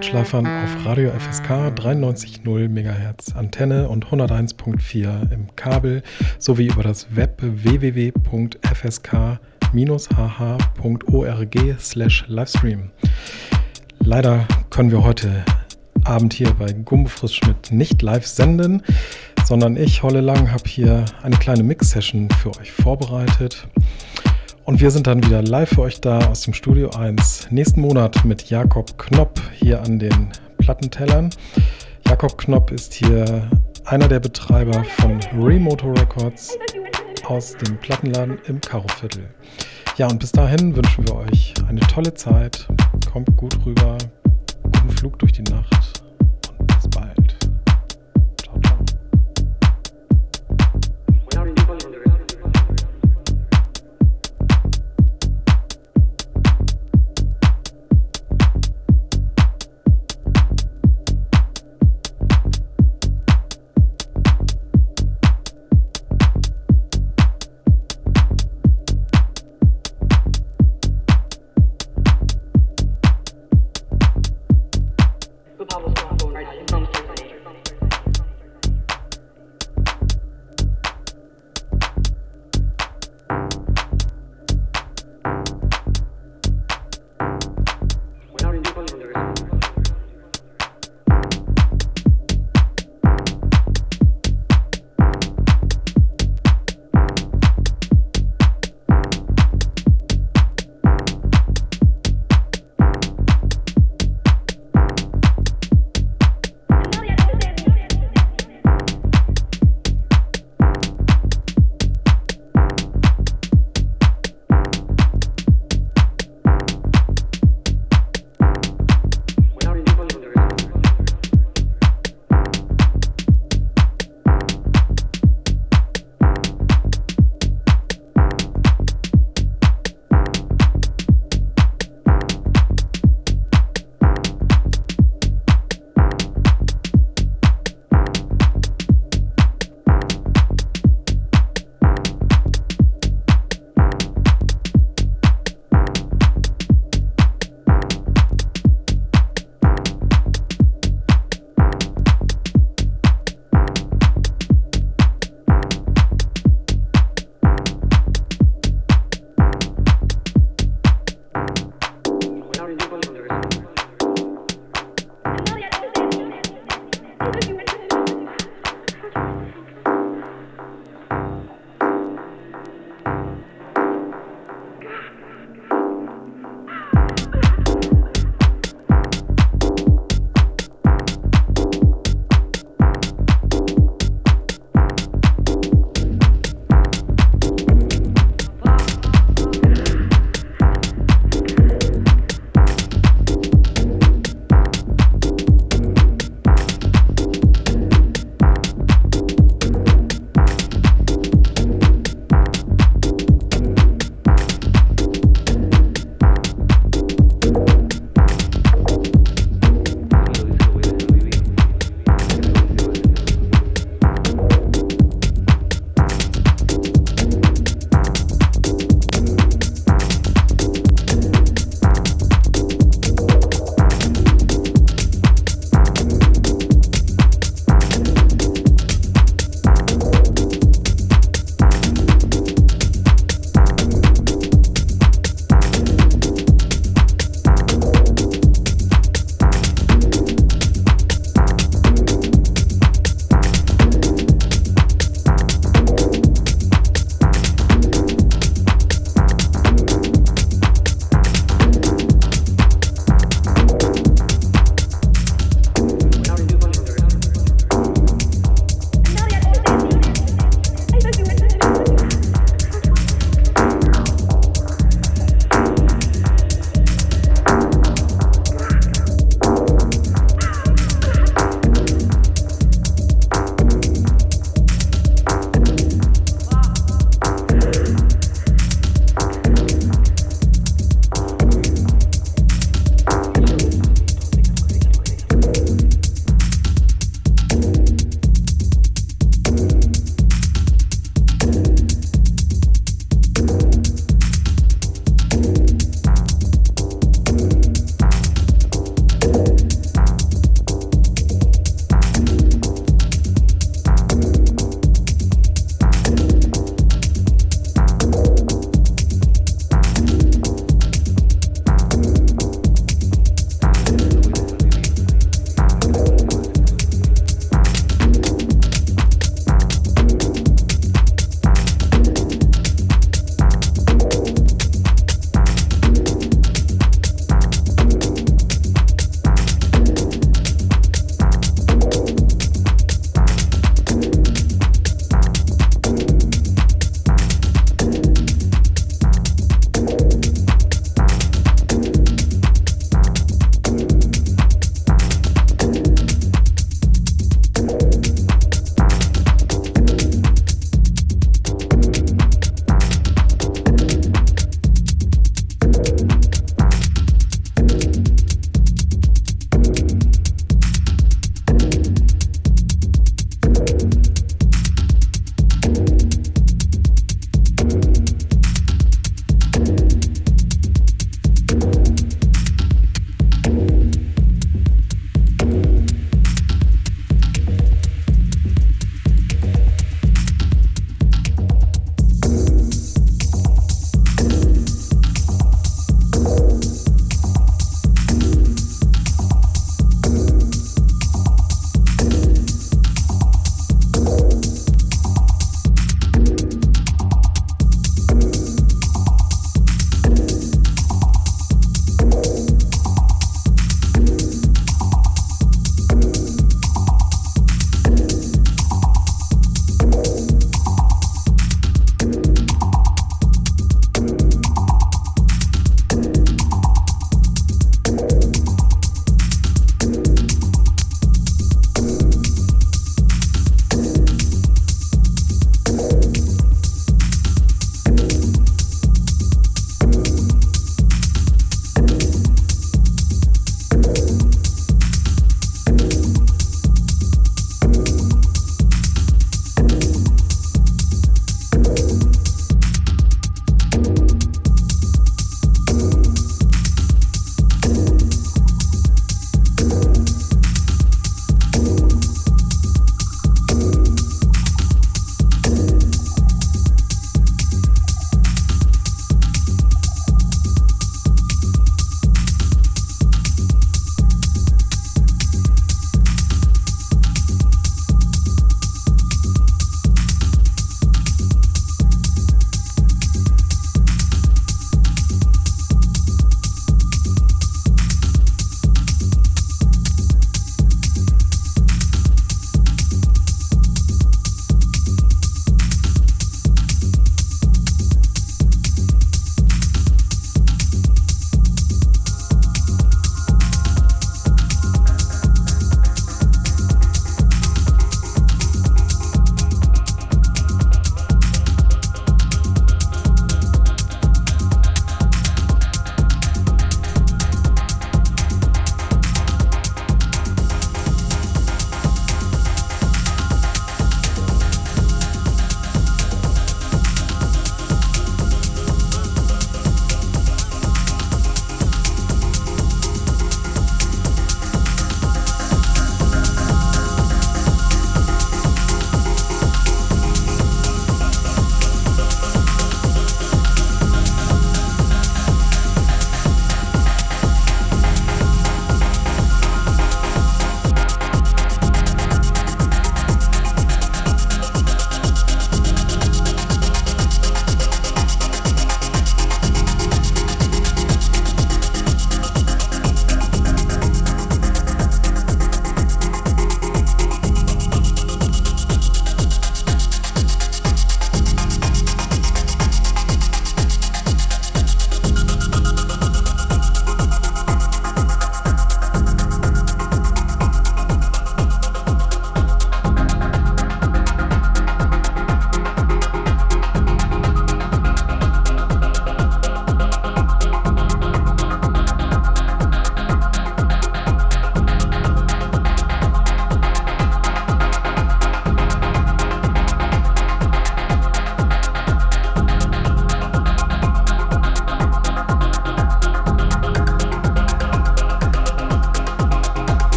Nachtschlafern auf Radio FSK 93.0 MHz Antenne und 101.4 im Kabel sowie über das Web www.fsk-hh.org slash Livestream. Leider können wir heute Abend hier bei Gumbo Friss Schmidt nicht live senden, sondern ich, Holle Lang, habe hier eine kleine Mix-Session für euch vorbereitet. Und wir sind dann wieder live für euch da aus dem Studio 1. Nächsten Monat mit Jakob Knopp hier an den Plattentellern. Jakob Knopp ist hier einer der Betreiber von Remoto Records aus dem Plattenladen im Karoviertel. Ja, und bis dahin wünschen wir euch eine tolle Zeit. Kommt gut rüber. Guten Flug durch die Nacht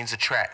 planes of track.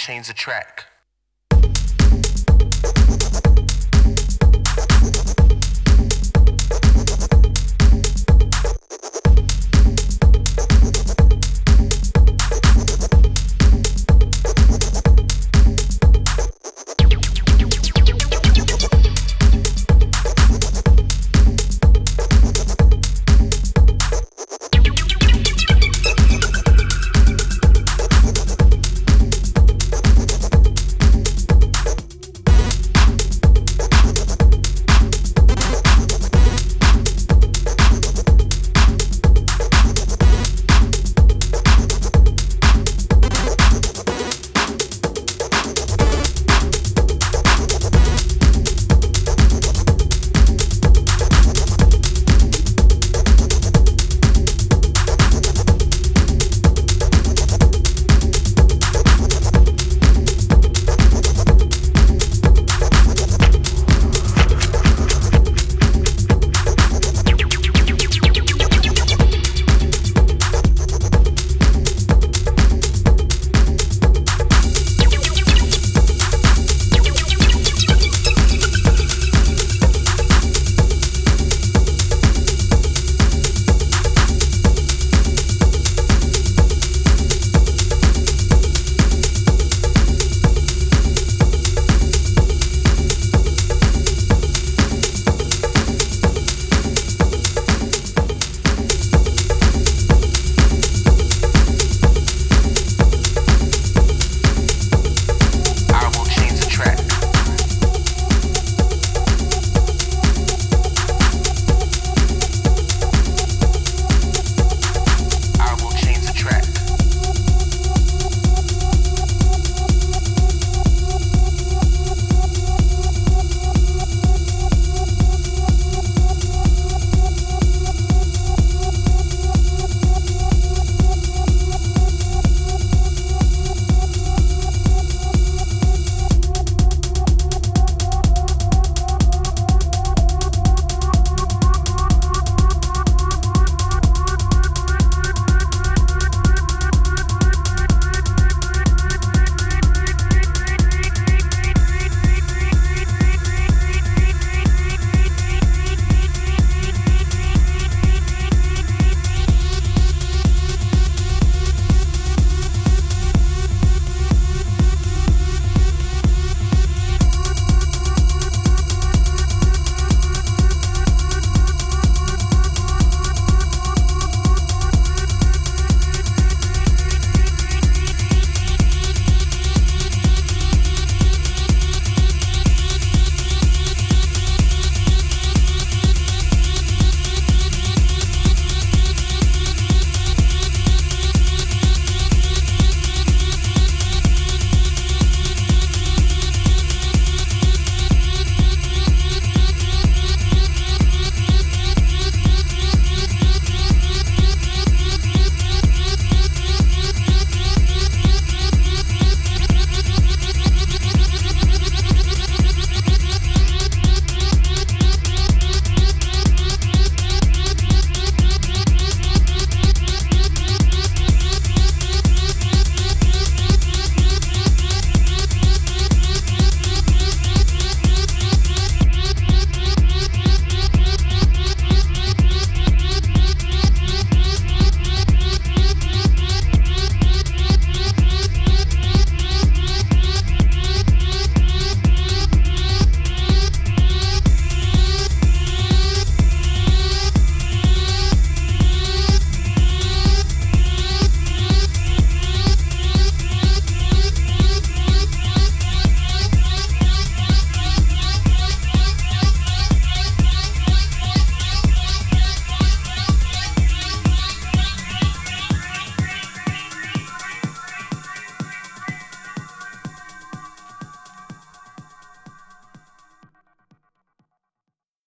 Change the track.